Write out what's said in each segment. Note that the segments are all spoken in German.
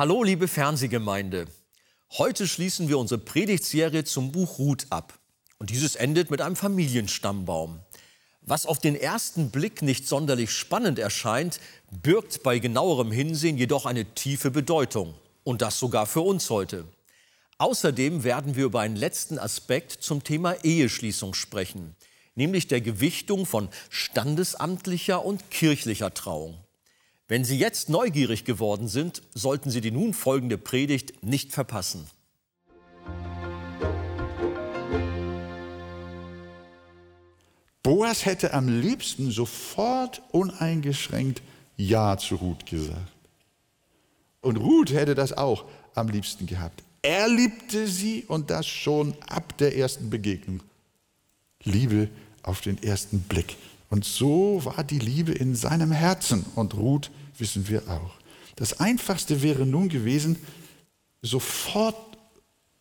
Hallo, liebe Fernsehgemeinde. Heute schließen wir unsere Predigtserie zum Buch Ruth ab. Und dieses endet mit einem Familienstammbaum. Was auf den ersten Blick nicht sonderlich spannend erscheint, birgt bei genauerem Hinsehen jedoch eine tiefe Bedeutung. Und das sogar für uns heute. Außerdem werden wir über einen letzten Aspekt zum Thema Eheschließung sprechen, nämlich der Gewichtung von standesamtlicher und kirchlicher Trauung. Wenn Sie jetzt neugierig geworden sind, sollten Sie die nun folgende Predigt nicht verpassen. Boas hätte am liebsten sofort uneingeschränkt Ja zu Ruth gesagt. Und Ruth hätte das auch am liebsten gehabt. Er liebte sie und das schon ab der ersten Begegnung. Liebe auf den ersten Blick. Und so war die Liebe in seinem Herzen und Ruth wissen wir auch. Das Einfachste wäre nun gewesen, sofort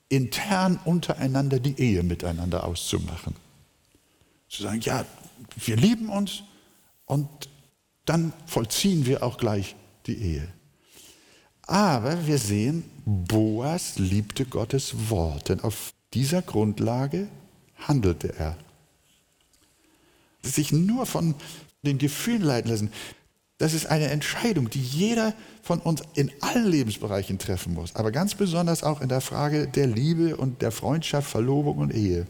intern untereinander die Ehe miteinander auszumachen. Zu sagen, ja, wir lieben uns und dann vollziehen wir auch gleich die Ehe. Aber wir sehen, Boas liebte Gottes Wort, denn auf dieser Grundlage handelte er. Sich nur von den Gefühlen leiten lassen, das ist eine Entscheidung, die jeder von uns in allen Lebensbereichen treffen muss, aber ganz besonders auch in der Frage der Liebe und der Freundschaft, Verlobung und Ehe.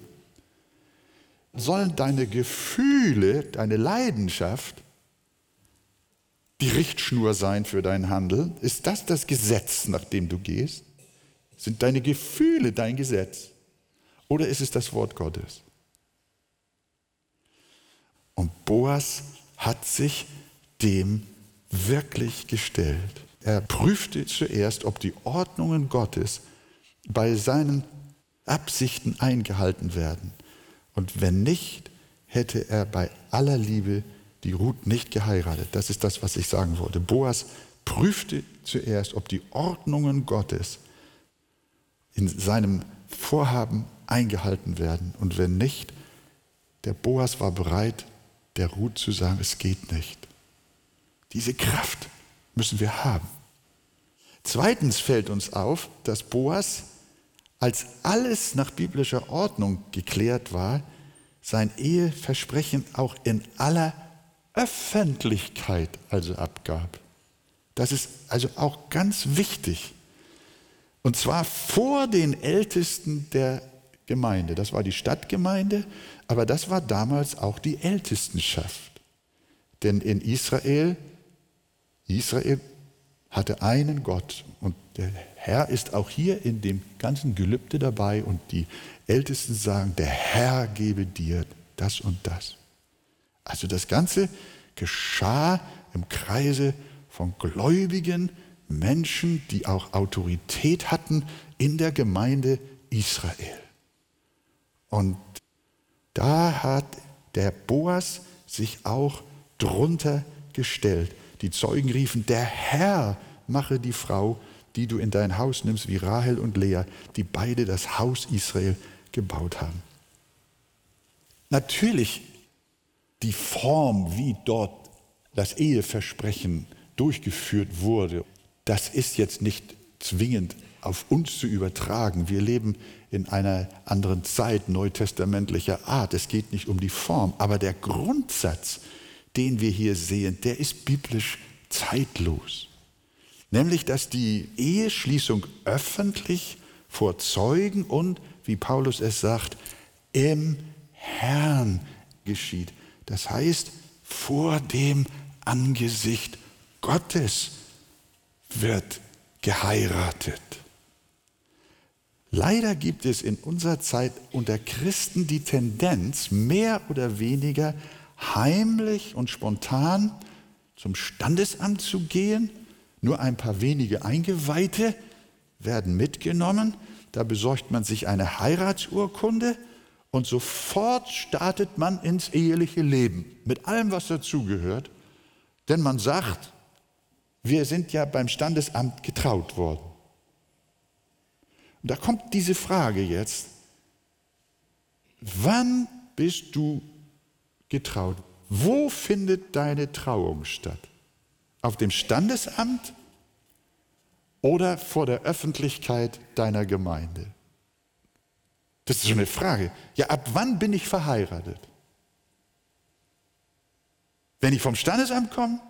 Sollen deine Gefühle, deine Leidenschaft die Richtschnur sein für dein Handeln? Ist das das Gesetz, nach dem du gehst? Sind deine Gefühle dein Gesetz? Oder ist es das Wort Gottes? Und Boas hat sich dem wirklich gestellt. Er prüfte zuerst, ob die Ordnungen Gottes bei seinen Absichten eingehalten werden. Und wenn nicht, hätte er bei aller Liebe die Ruth nicht geheiratet. Das ist das, was ich sagen wollte. Boas prüfte zuerst, ob die Ordnungen Gottes in seinem Vorhaben eingehalten werden. Und wenn nicht, der Boas war bereit, der Ruth zu sagen, es geht nicht. Diese Kraft müssen wir haben. Zweitens fällt uns auf, dass Boas, als alles nach biblischer Ordnung geklärt war, sein Eheversprechen auch in aller Öffentlichkeit also abgab. Das ist also auch ganz wichtig. Und zwar vor den Ältesten der Gemeinde. Das war die Stadtgemeinde, aber das war damals auch die Ältestenschaft. Denn in Israel Israel hatte einen Gott und der Herr ist auch hier in dem ganzen Gelübde dabei und die Ältesten sagen, der Herr gebe dir das und das. Also das Ganze geschah im Kreise von gläubigen Menschen, die auch Autorität hatten in der Gemeinde Israel. Und da hat der Boas sich auch drunter gestellt. Die Zeugen riefen, der Herr mache die Frau, die du in dein Haus nimmst, wie Rahel und Lea, die beide das Haus Israel gebaut haben. Natürlich die Form, wie dort das Eheversprechen durchgeführt wurde, das ist jetzt nicht zwingend auf uns zu übertragen. Wir leben in einer anderen Zeit neutestamentlicher Art. Es geht nicht um die Form, aber der Grundsatz, den wir hier sehen, der ist biblisch zeitlos. Nämlich, dass die Eheschließung öffentlich vor Zeugen und, wie Paulus es sagt, im Herrn geschieht. Das heißt, vor dem Angesicht Gottes wird geheiratet. Leider gibt es in unserer Zeit unter Christen die Tendenz, mehr oder weniger heimlich und spontan zum Standesamt zu gehen. Nur ein paar wenige Eingeweihte werden mitgenommen. Da besorgt man sich eine Heiratsurkunde und sofort startet man ins eheliche Leben mit allem, was dazugehört. Denn man sagt, wir sind ja beim Standesamt getraut worden. Und da kommt diese Frage jetzt, wann bist du getraut. Wo findet deine Trauung statt? Auf dem Standesamt oder vor der Öffentlichkeit deiner Gemeinde? Das ist schon eine Frage. Ja, ab wann bin ich verheiratet? Wenn ich vom Standesamt komme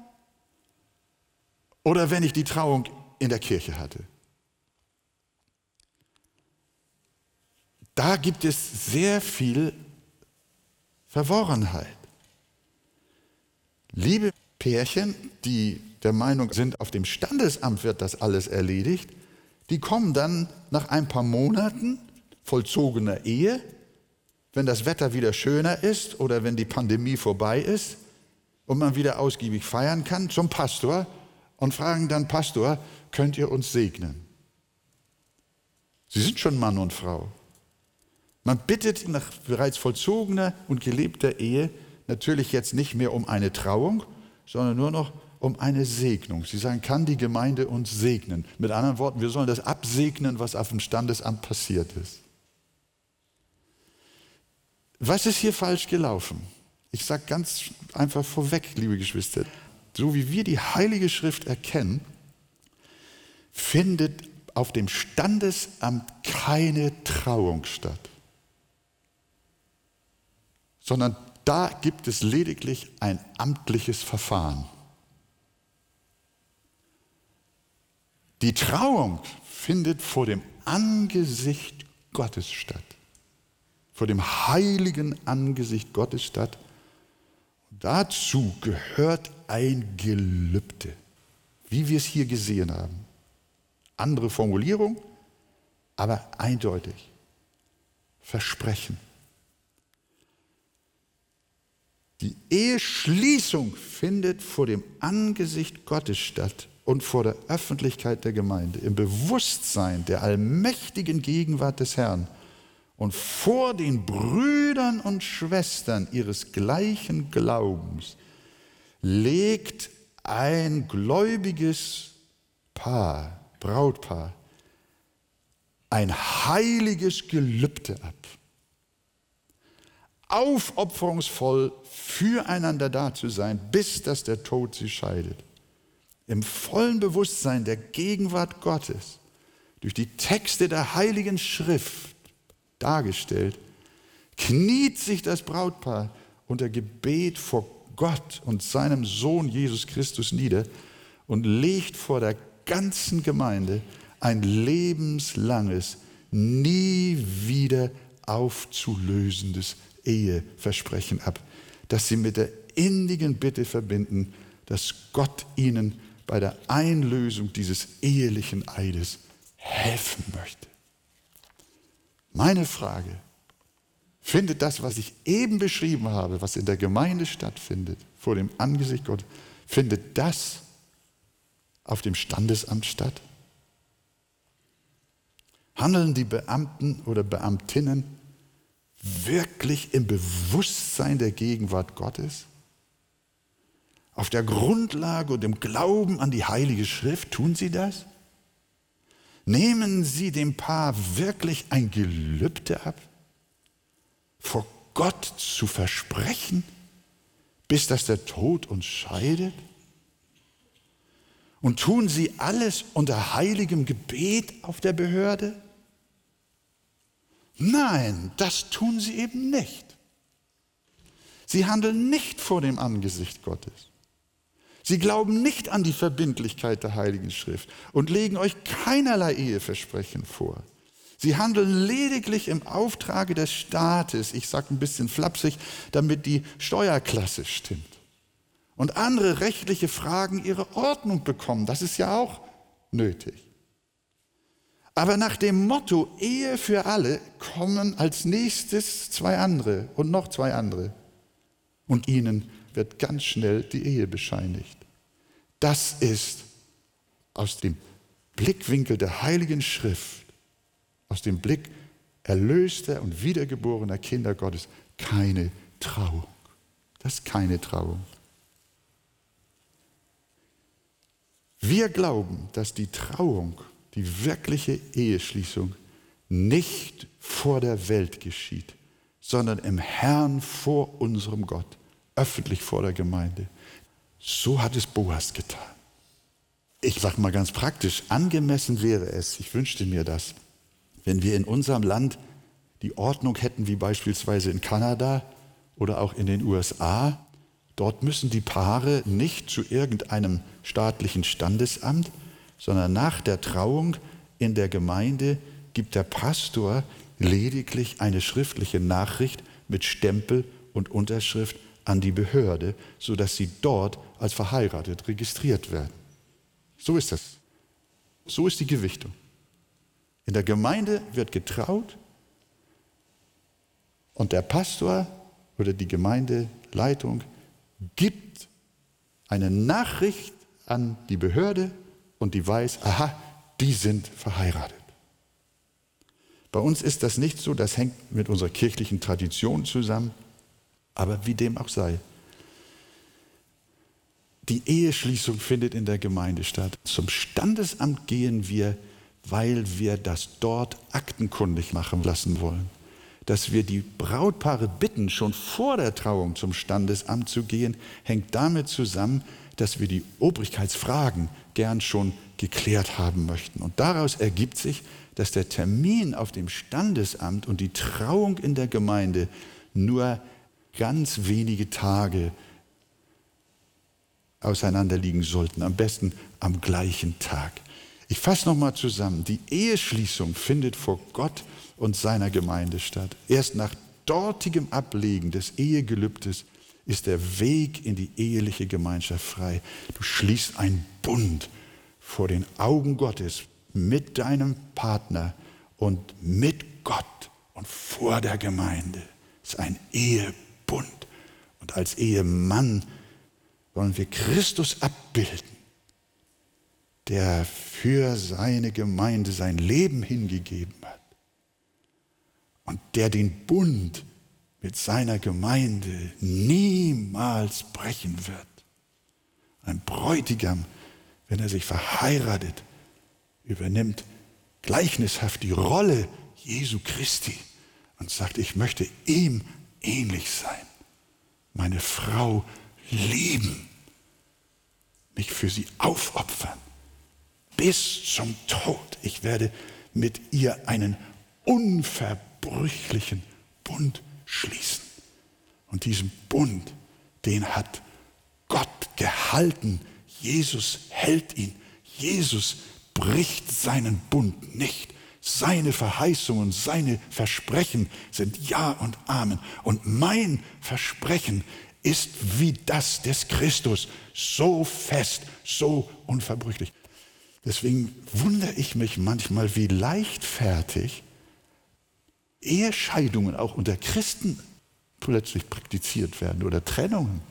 oder wenn ich die Trauung in der Kirche hatte? Da gibt es sehr viel Verworrenheit. Liebe Pärchen, die der Meinung sind, auf dem Standesamt wird das alles erledigt, die kommen dann nach ein paar Monaten vollzogener Ehe, wenn das Wetter wieder schöner ist oder wenn die Pandemie vorbei ist und man wieder ausgiebig feiern kann, zum Pastor und fragen dann, Pastor, könnt ihr uns segnen? Sie sind schon Mann und Frau. Man bittet nach bereits vollzogener und gelebter Ehe natürlich jetzt nicht mehr um eine Trauung, sondern nur noch um eine Segnung. Sie sagen, kann die Gemeinde uns segnen? Mit anderen Worten, wir sollen das absegnen, was auf dem Standesamt passiert ist. Was ist hier falsch gelaufen? Ich sage ganz einfach vorweg, liebe Geschwister, so wie wir die Heilige Schrift erkennen, findet auf dem Standesamt keine Trauung statt, sondern da gibt es lediglich ein amtliches Verfahren. Die Trauung findet vor dem Angesicht Gottes statt, vor dem heiligen Angesicht Gottes statt. Dazu gehört ein Gelübde, wie wir es hier gesehen haben. Andere Formulierung, aber eindeutig. Versprechen. Die Eheschließung findet vor dem Angesicht Gottes statt und vor der Öffentlichkeit der Gemeinde, im Bewusstsein der allmächtigen Gegenwart des Herrn und vor den Brüdern und Schwestern ihres gleichen Glaubens legt ein gläubiges Paar, Brautpaar, ein heiliges Gelübde ab aufopferungsvoll füreinander da zu sein, bis dass der Tod sie scheidet. Im vollen Bewusstsein der Gegenwart Gottes, durch die Texte der Heiligen Schrift dargestellt, kniet sich das Brautpaar unter Gebet vor Gott und seinem Sohn Jesus Christus nieder und legt vor der ganzen Gemeinde ein lebenslanges, nie wieder aufzulösendes Eheversprechen ab, das sie mit der innigen Bitte verbinden, dass Gott ihnen bei der Einlösung dieses ehelichen Eides helfen möchte. Meine Frage, findet das, was ich eben beschrieben habe, was in der Gemeinde stattfindet, vor dem Angesicht Gottes, findet das auf dem Standesamt statt? Handeln die Beamten oder Beamtinnen wirklich im Bewusstsein der Gegenwart Gottes? Auf der Grundlage und dem Glauben an die Heilige Schrift tun sie das? Nehmen sie dem Paar wirklich ein Gelübde ab? Vor Gott zu versprechen, bis dass der Tod uns scheidet? Und tun sie alles unter heiligem Gebet auf der Behörde? Nein, das tun sie eben nicht. Sie handeln nicht vor dem Angesicht Gottes. Sie glauben nicht an die Verbindlichkeit der Heiligen Schrift und legen euch keinerlei Eheversprechen vor. Sie handeln lediglich im Auftrage des Staates, ich sage ein bisschen flapsig, damit die Steuerklasse stimmt. Und andere rechtliche Fragen ihre Ordnung bekommen. Das ist ja auch nötig. Aber nach dem Motto Ehe für alle kommen als nächstes zwei andere und noch zwei andere. Und ihnen wird ganz schnell die Ehe bescheinigt. Das ist aus dem Blickwinkel der Heiligen Schrift, aus dem Blick erlöster und wiedergeborener Kinder Gottes, keine Trauung. Das ist keine Trauung. Wir glauben, dass die Trauung die wirkliche Eheschließung nicht vor der Welt geschieht, sondern im Herrn vor unserem Gott, öffentlich vor der Gemeinde. So hat es Boas getan. Ich sage mal ganz praktisch, angemessen wäre es, ich wünschte mir das, wenn wir in unserem Land die Ordnung hätten wie beispielsweise in Kanada oder auch in den USA. Dort müssen die Paare nicht zu irgendeinem staatlichen Standesamt, sondern nach der Trauung in der Gemeinde gibt der Pastor lediglich eine schriftliche Nachricht mit Stempel und Unterschrift an die Behörde, sodass sie dort als verheiratet registriert werden. So ist das. So ist die Gewichtung. In der Gemeinde wird getraut und der Pastor oder die Gemeindeleitung gibt eine Nachricht an die Behörde und die weiß, aha, die sind verheiratet. Bei uns ist das nicht so, das hängt mit unserer kirchlichen Tradition zusammen, aber wie dem auch sei. Die Eheschließung findet in der Gemeinde statt. Zum Standesamt gehen wir, weil wir das dort aktenkundig machen lassen wollen. Dass wir die Brautpaare bitten, schon vor der Trauung zum Standesamt zu gehen, hängt damit zusammen, dass wir die Obrigkeitsfragen gern schon geklärt haben möchten. Und daraus ergibt sich, dass der Termin auf dem Standesamt und die Trauung in der Gemeinde nur ganz wenige Tage auseinanderliegen sollten, am besten am gleichen Tag. Ich fasse nochmal zusammen. Die Eheschließung findet vor Gott und seiner Gemeinde statt. Erst nach dortigem Ablegen des Ehegelübdes ist der Weg in die eheliche Gemeinschaft frei. Du schließt einen Bund vor den Augen Gottes mit deinem Partner und mit Gott und vor der Gemeinde. Es ist ein Ehebund. Und als Ehemann wollen wir Christus abbilden, der für seine Gemeinde sein Leben hingegeben hat und der den Bund mit seiner Gemeinde niemals brechen wird. Ein Bräutigam, wenn er sich verheiratet, übernimmt gleichnishaft die Rolle Jesu Christi und sagt, ich möchte ihm ähnlich sein, meine Frau lieben, mich für sie aufopfern, bis zum Tod. Ich werde mit ihr einen unverbrüchlichen Bund schließen. Und diesen Bund, den hat Gott gehalten. Jesus hält ihn. Jesus bricht seinen Bund nicht. Seine Verheißungen, seine Versprechen sind Ja und Amen. Und mein Versprechen ist wie das des Christus, so fest, so unverbrüchlich. Deswegen wundere ich mich manchmal, wie leichtfertig Ehescheidungen auch unter Christen plötzlich praktiziert werden oder Trennungen.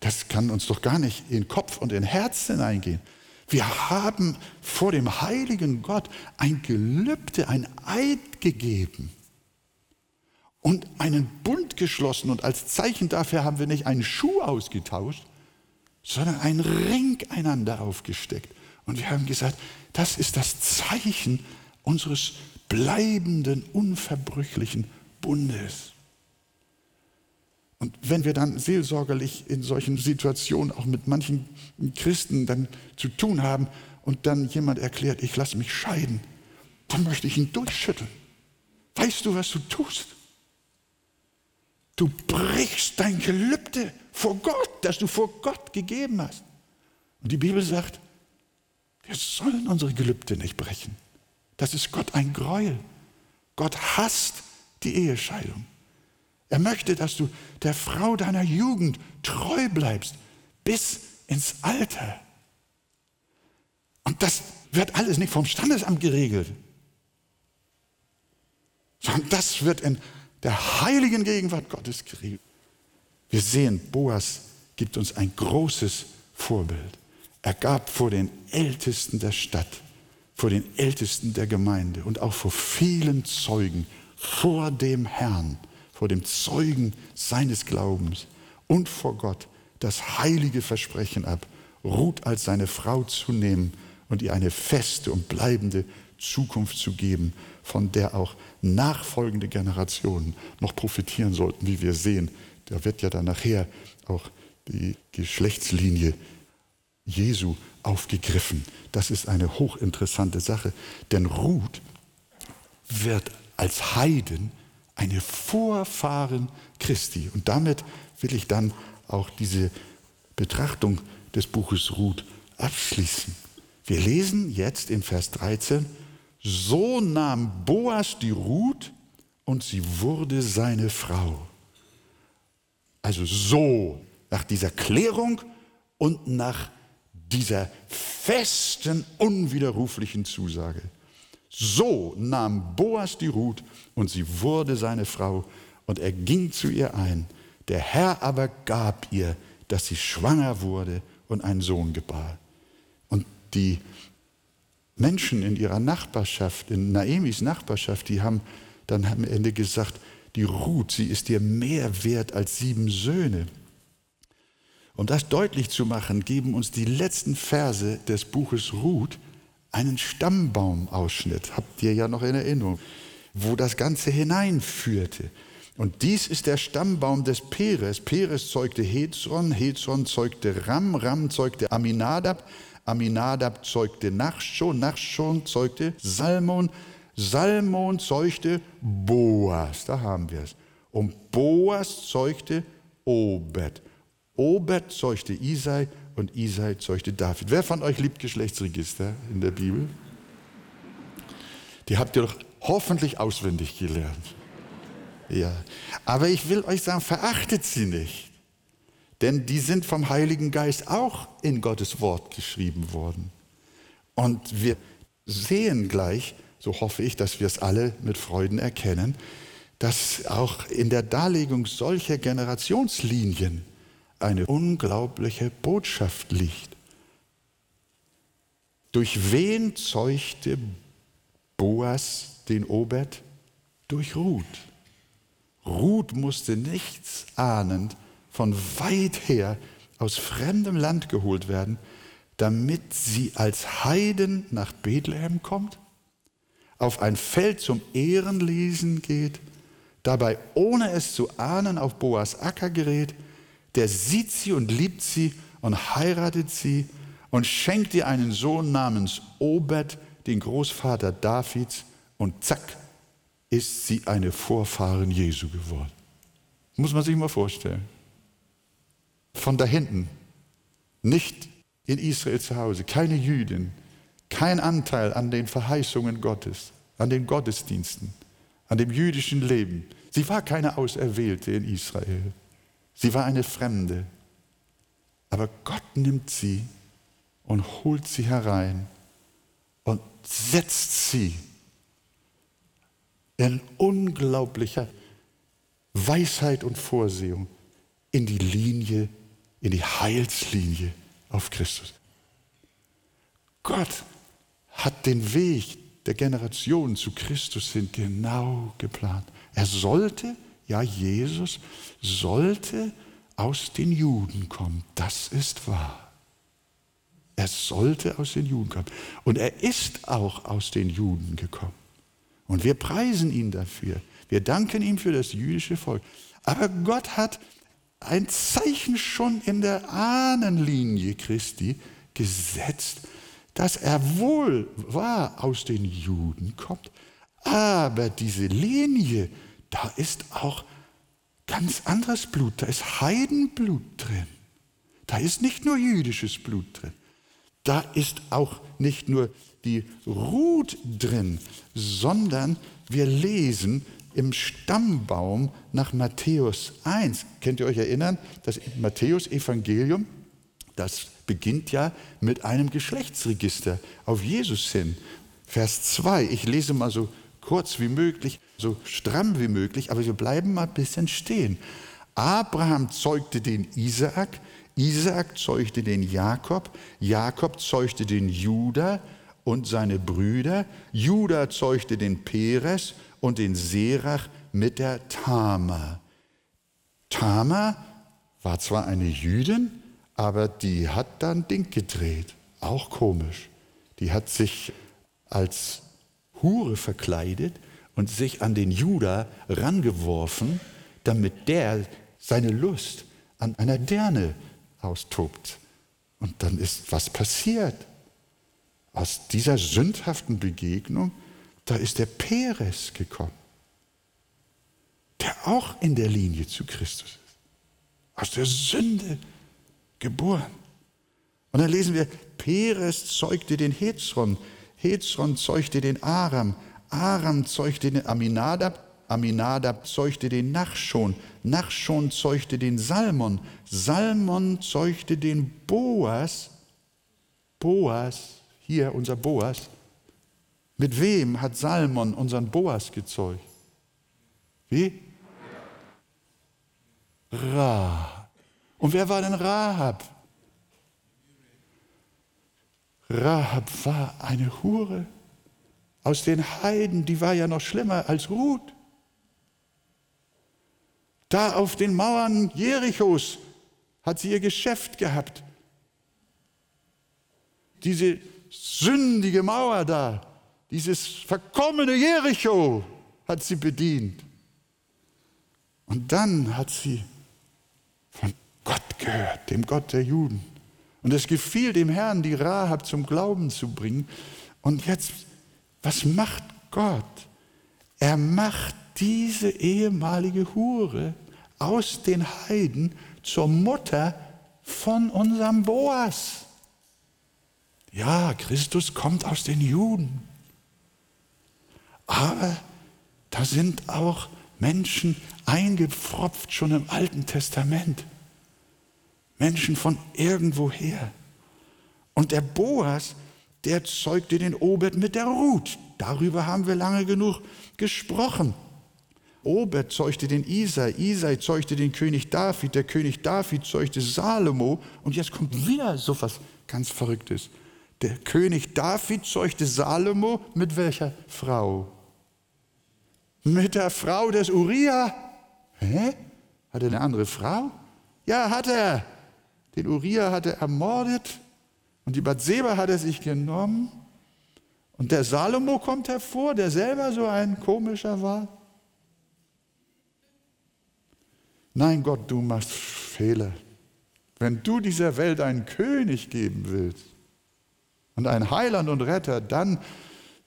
Das kann uns doch gar nicht in Kopf und in Herz hineingehen. Wir haben vor dem heiligen Gott ein Gelübde, ein Eid gegeben und einen Bund geschlossen. Und als Zeichen dafür haben wir nicht einen Schuh ausgetauscht, sondern einen Ring einander aufgesteckt. Und wir haben gesagt, das ist das Zeichen unseres bleibenden, unverbrüchlichen Bundes. Und wenn wir dann seelsorgerlich in solchen Situationen auch mit manchen Christen dann zu tun haben und dann jemand erklärt, ich lasse mich scheiden, dann möchte ich ihn durchschütteln. Weißt du, was du tust? Du brichst dein Gelübde vor Gott, das du vor Gott gegeben hast. Und die Bibel sagt, wir sollen unsere Gelübde nicht brechen. Das ist Gott ein Gräuel. Gott hasst die Ehescheidung. Er möchte, dass du der Frau deiner Jugend treu bleibst bis ins Alter. Und das wird alles nicht vom Standesamt geregelt, sondern das wird in der heiligen Gegenwart Gottes geregelt. Wir sehen, Boas gibt uns ein großes Vorbild. Er gab vor den Ältesten der Stadt vor den Ältesten der Gemeinde und auch vor vielen Zeugen, vor dem Herrn, vor dem Zeugen seines Glaubens und vor Gott das heilige Versprechen ab, Ruth als seine Frau zu nehmen und ihr eine feste und bleibende Zukunft zu geben, von der auch nachfolgende Generationen noch profitieren sollten, wie wir sehen. Da wird ja dann nachher auch die Geschlechtslinie Jesu aufgegriffen. Das ist eine hochinteressante Sache, denn Ruth wird als Heiden eine Vorfahren Christi. Und damit will ich dann auch diese Betrachtung des Buches Ruth abschließen. Wir lesen jetzt in Vers 13, so nahm Boas die Ruth und sie wurde seine Frau. Also so, nach dieser Klärung und nach dieser festen, unwiderruflichen Zusage. So nahm Boas die Ruth und sie wurde seine Frau und er ging zu ihr ein. Der Herr aber gab ihr, dass sie schwanger wurde und einen Sohn gebar. Und die Menschen in ihrer Nachbarschaft, in Naemis Nachbarschaft, die haben dann am Ende gesagt, die Ruth, sie ist dir mehr wert als sieben Söhne. Um das deutlich zu machen, geben uns die letzten Verse des Buches Ruth einen Stammbaumausschnitt, habt ihr ja noch in Erinnerung, wo das Ganze hineinführte. Und dies ist der Stammbaum des Peres. Peres zeugte Hezron, Hezron zeugte Ram, Ram zeugte Aminadab, Aminadab zeugte Nachschon, Nachschon zeugte Salmon, Salmon zeugte Boas, da haben wir es. Und Boas zeugte Obed. Obed zeugte Isai und Isai zeugte David. Wer von euch liebt Geschlechtsregister in der Bibel? Die habt ihr doch hoffentlich auswendig gelernt. Ja, aber ich will euch sagen, verachtet sie nicht. Denn die sind vom Heiligen Geist auch in Gottes Wort geschrieben worden. Und wir sehen gleich, so hoffe ich, dass wir es alle mit Freuden erkennen, dass auch in der Darlegung solcher Generationslinien eine unglaubliche Botschaft liegt. Durch wen zeugte Boas den Obed? Durch Ruth. Ruth musste nichts ahnend von weit her aus fremdem Land geholt werden, damit sie als Heiden nach Bethlehem kommt, auf ein Feld zum Ehrenlesen geht, dabei ohne es zu ahnen auf Boas Acker gerät, der sieht sie und liebt sie und heiratet sie und schenkt ihr einen Sohn namens Obed, den Großvater Davids, und zack, ist sie eine Vorfahren Jesu geworden. Muss man sich mal vorstellen. Von da hinten, nicht in Israel zu Hause, keine Jüdin, kein Anteil an den Verheißungen Gottes, an den Gottesdiensten, an dem jüdischen Leben. Sie war keine Auserwählte in Israel. Sie war eine Fremde. Aber Gott nimmt sie und holt sie herein und setzt sie in unglaublicher Weisheit und Vorsehung in die Linie, in die Heilslinie auf Christus. Gott hat den Weg der Generation zu Christus hin genau geplant. Er sollte ja, Jesus sollte aus den Juden kommen. Das ist wahr. Er sollte aus den Juden kommen. Und er ist auch aus den Juden gekommen. Und wir preisen ihn dafür. Wir danken ihm für das jüdische Volk. Aber Gott hat ein Zeichen schon in der Ahnenlinie Christi gesetzt, dass er wohl wahr aus den Juden kommt, aber diese Linie da ist auch ganz anderes Blut, da ist Heidenblut drin. Da ist nicht nur jüdisches Blut drin. Da ist auch nicht nur die Ruth drin, sondern wir lesen im Stammbaum nach Matthäus 1. Könnt ihr euch erinnern? Das Matthäus-Evangelium, das beginnt ja mit einem Geschlechtsregister auf Jesus hin. Vers 2, ich lese mal so kurz wie möglich, so stramm wie möglich, aber wir bleiben mal ein bisschen stehen. Abraham zeugte den Isaak, Isaak zeugte den Jakob, Jakob zeugte den Judah und seine Brüder, Judah zeugte den Peres und den Serach mit der Tama. Tama war zwar eine Jüdin, aber die hat dann Ding gedreht, auch komisch. Die hat sich als Hure verkleidet und sich an den Judah rangeworfen, damit der seine Lust an einer Dirne austobt. Und dann ist was passiert. Aus dieser sündhaften Begegnung, da ist der Peres gekommen, der auch in der Linie zu Christus ist. Aus der Sünde geboren. Und dann lesen wir, Peres zeugte den Hezron, Hezron zeugte den Aram, Aram zeugte den Aminadab, Aminadab zeugte den Nachschon, Nachschon zeugte den Salmon, Salmon zeugte den Boas, Boas, hier unser Boas. Mit wem hat Salmon unseren Boas gezeugt? Wie? Ra. Und wer war denn Rahab? Rahab war eine Hure aus den Heiden, die war ja noch schlimmer als Ruth. Da auf den Mauern Jerichos hat sie ihr Geschäft gehabt. Diese sündige Mauer da, dieses verkommene Jericho hat sie bedient. Und dann hat sie von Gott gehört, dem Gott der Juden. Und es gefiel dem Herrn, die Rahab zum Glauben zu bringen. Und jetzt, was macht Gott? Er macht diese ehemalige Hure aus den Heiden zur Mutter von unserem Boas. Ja, Christus kommt aus den Juden. Aber da sind auch Menschen eingepfropft schon im Alten Testament. Menschen von irgendwoher. Und der Boas, der zeugte den Obed mit der Ruth. Darüber haben wir lange genug gesprochen. Obed zeugte den Isai, Isai zeugte den König David, der König David zeugte Salomo und jetzt kommt wieder so was ganz Verrücktes. Der König David zeugte Salomo mit welcher Frau? Mit der Frau des Uriah. Hä? Hat er eine andere Frau? Ja, hat er. Den Uriah hat er ermordet und die Bathseba hat er sich genommen. Und der Salomo kommt hervor, der selber so ein komischer war. Nein, Gott, du machst Fehler. Wenn du dieser Welt einen König geben willst und einen Heiland und Retter, dann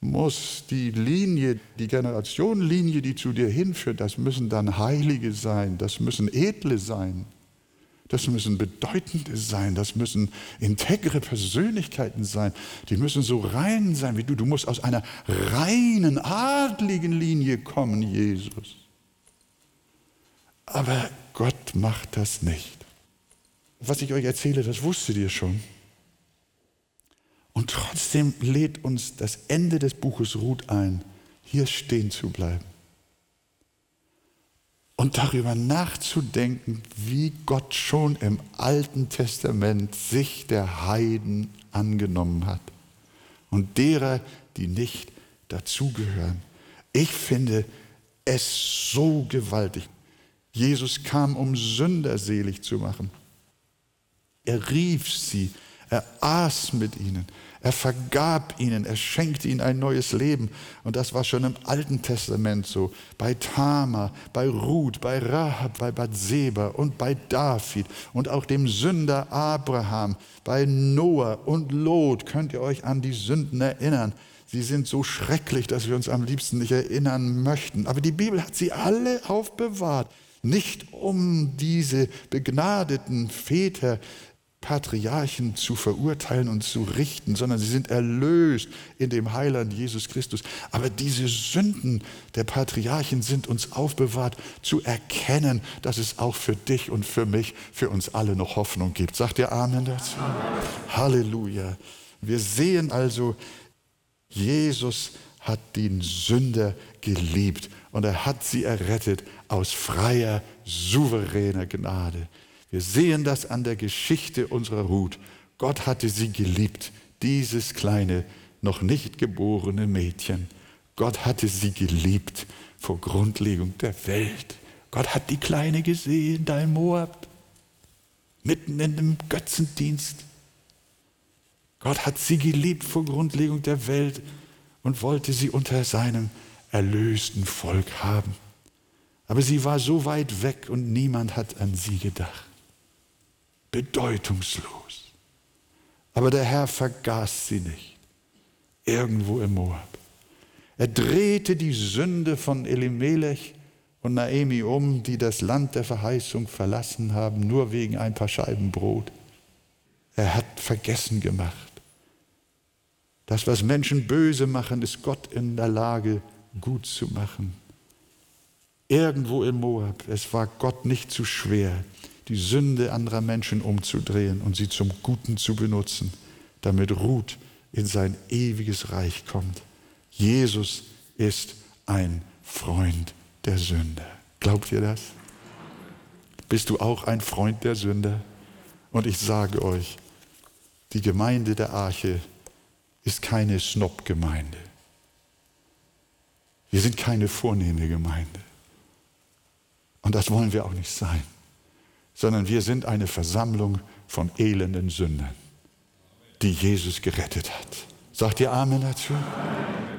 muss die Linie, die Generationenlinie, die zu dir hinführt, das müssen dann Heilige sein, das müssen Edle sein, das müssen Bedeutende sein, das müssen integre Persönlichkeiten sein, die müssen so rein sein wie du. Du musst aus einer reinen, adligen Linie kommen, Jesus. Aber Gott macht das nicht. Was ich euch erzähle, das wusstet ihr schon. Und trotzdem lädt uns das Ende des Buches Ruth ein, hier stehen zu bleiben und darüber nachzudenken, wie Gott schon im Alten Testament sich der Heiden angenommen hat und derer, die nicht dazugehören. Ich finde es so gewaltig. Jesus kam, um Sünder selig zu machen. Er rief sie, er aß mit ihnen, er vergab ihnen, er schenkte ihnen ein neues Leben. Und das war schon im Alten Testament so. Bei Tama, bei Ruth, bei Rahab, bei Bathseba und bei David und auch dem Sünder Abraham, bei Noah und Lot. Könnt ihr euch an die Sünden erinnern? Sie sind so schrecklich, dass wir uns am liebsten nicht erinnern möchten. Aber die Bibel hat sie alle aufbewahrt. Nicht um diese begnadeten Väter Patriarchen zu verurteilen und zu richten, sondern sie sind erlöst in dem Heiland Jesus Christus. Aber diese Sünden der Patriarchen sind uns aufbewahrt, zu erkennen, dass es auch für dich und für mich, für uns alle noch Hoffnung gibt. Sagt ihr Amen dazu? Amen. Halleluja. Wir sehen also, Jesus hat den Sünder geliebt und er hat sie errettet aus freier, souveräner Gnade. Wir sehen das an der Geschichte unserer Ruth. Gott hatte sie geliebt, dieses kleine, noch nicht geborene Mädchen. Gott hatte sie geliebt vor Grundlegung der Welt. Gott hat die Kleine gesehen, da in Moab, mitten in dem Götzendienst. Gott hat sie geliebt vor Grundlegung der Welt und wollte sie unter seinem erlösten Volk haben. Aber sie war so weit weg und niemand hat an sie gedacht bedeutungslos. Aber der Herr vergaß sie nicht. Irgendwo im Moab. Er drehte die Sünde von Elimelech und Naemi um, die das Land der Verheißung verlassen haben, nur wegen ein paar Scheiben Brot. Er hat vergessen gemacht. Das, was Menschen böse machen, ist Gott in der Lage, gut zu machen. Irgendwo im Moab, es war Gott nicht zu schwer, die Sünde anderer Menschen umzudrehen und sie zum Guten zu benutzen, damit Ruth in sein ewiges Reich kommt. Jesus ist ein Freund der Sünde. Glaubt ihr das? Bist du auch ein Freund der Sünde? Und ich sage euch, die Gemeinde der Arche ist keine Snob-Gemeinde. Wir sind keine vornehme Gemeinde. Und das wollen wir auch nicht sein, sondern wir sind eine Versammlung von elenden Sündern, die Jesus gerettet hat. Sagt ihr Amen dazu?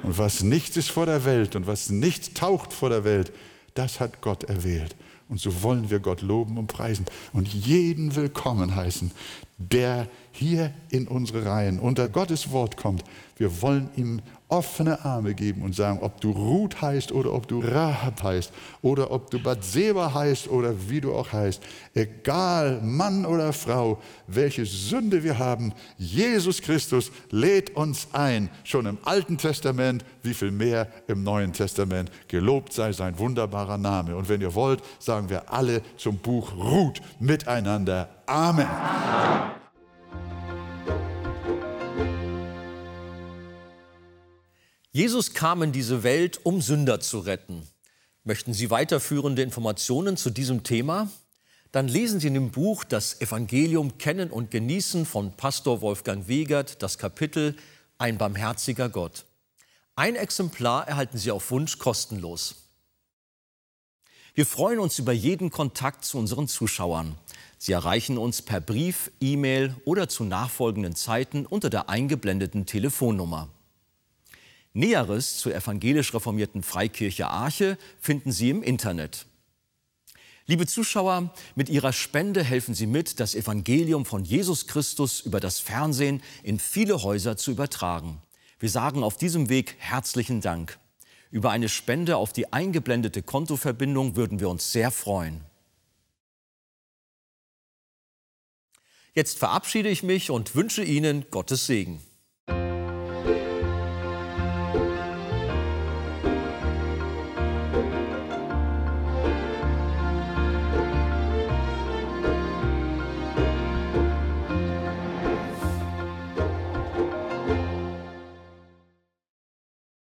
Und was nichts ist vor der Welt und was nichts taucht vor der Welt, das hat Gott erwählt. Und so wollen wir Gott loben und preisen und jeden willkommen heißen, der hier in unsere Reihen unter Gottes Wort kommt. Wir wollen ihm offene Arme geben und sagen, ob du Ruth heißt oder ob du Rahab heißt oder ob du Bathseba heißt oder wie du auch heißt. Egal, Mann oder Frau, welche Sünde wir haben, Jesus Christus lädt uns ein, schon im Alten Testament, wie viel mehr im Neuen Testament. Gelobt sei sein wunderbarer Name. Und wenn ihr wollt, sagen wir alle zum Buch Ruth miteinander. Amen. Jesus kam in diese Welt, um Sünder zu retten. Möchten Sie weiterführende Informationen zu diesem Thema? Dann lesen Sie in dem Buch Das Evangelium Kennen und Genießen von Pastor Wolfgang Wegert das Kapitel Ein barmherziger Gott. Ein Exemplar erhalten Sie auf Wunsch kostenlos. Wir freuen uns über jeden Kontakt zu unseren Zuschauern. Sie erreichen uns per Brief, E-Mail oder zu nachfolgenden Zeiten unter der eingeblendeten Telefonnummer. Näheres zur evangelisch reformierten Freikirche Arche finden Sie im Internet. Liebe Zuschauer, mit Ihrer Spende helfen Sie mit, das Evangelium von Jesus Christus über das Fernsehen in viele Häuser zu übertragen. Wir sagen auf diesem Weg herzlichen Dank. Über eine Spende auf die eingeblendete Kontoverbindung würden wir uns sehr freuen. Jetzt verabschiede ich mich und wünsche Ihnen Gottes Segen.